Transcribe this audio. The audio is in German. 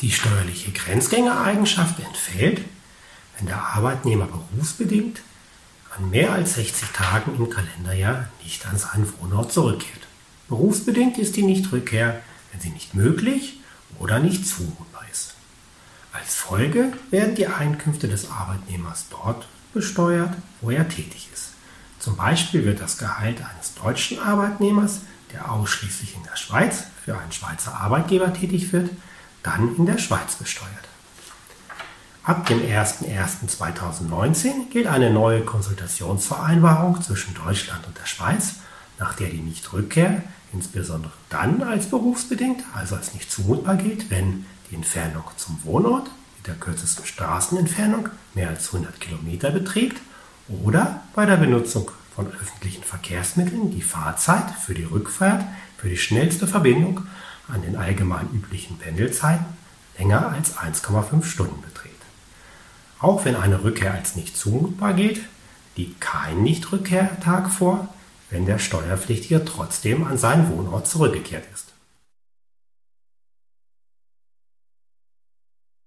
Die steuerliche Grenzgängereigenschaft entfällt, wenn der Arbeitnehmer berufsbedingt an mehr als 60 Tagen im Kalenderjahr nicht an seinen Wohnort zurückkehrt. Berufsbedingt ist die Nichtrückkehr, wenn sie nicht möglich oder nicht zumutbar ist. Als Folge werden die Einkünfte des Arbeitnehmers dort besteuert, wo er tätig ist. Zum Beispiel wird das Gehalt eines deutschen Arbeitnehmers, der ausschließlich in der Schweiz für einen Schweizer Arbeitgeber tätig wird, dann in der Schweiz besteuert. Ab dem 01.01.2019 gilt eine neue Konsultationsvereinbarung zwischen Deutschland und der Schweiz, nach der die Nichtrückkehr insbesondere dann als berufsbedingt, also als nicht zumutbar gilt, wenn die Entfernung zum Wohnort mit der kürzesten Straßenentfernung mehr als 100 Kilometer beträgt oder bei der Benutzung von öffentlichen Verkehrsmitteln die Fahrzeit für die Rückfahrt für die schnellste Verbindung an den allgemein üblichen Pendelzeiten länger als 1,5 Stunden beträgt. Auch wenn eine Rückkehr als nicht zumutbar gilt, liegt kein Nichtrückkehrtag vor, wenn der Steuerpflichtige trotzdem an seinen Wohnort zurückgekehrt ist.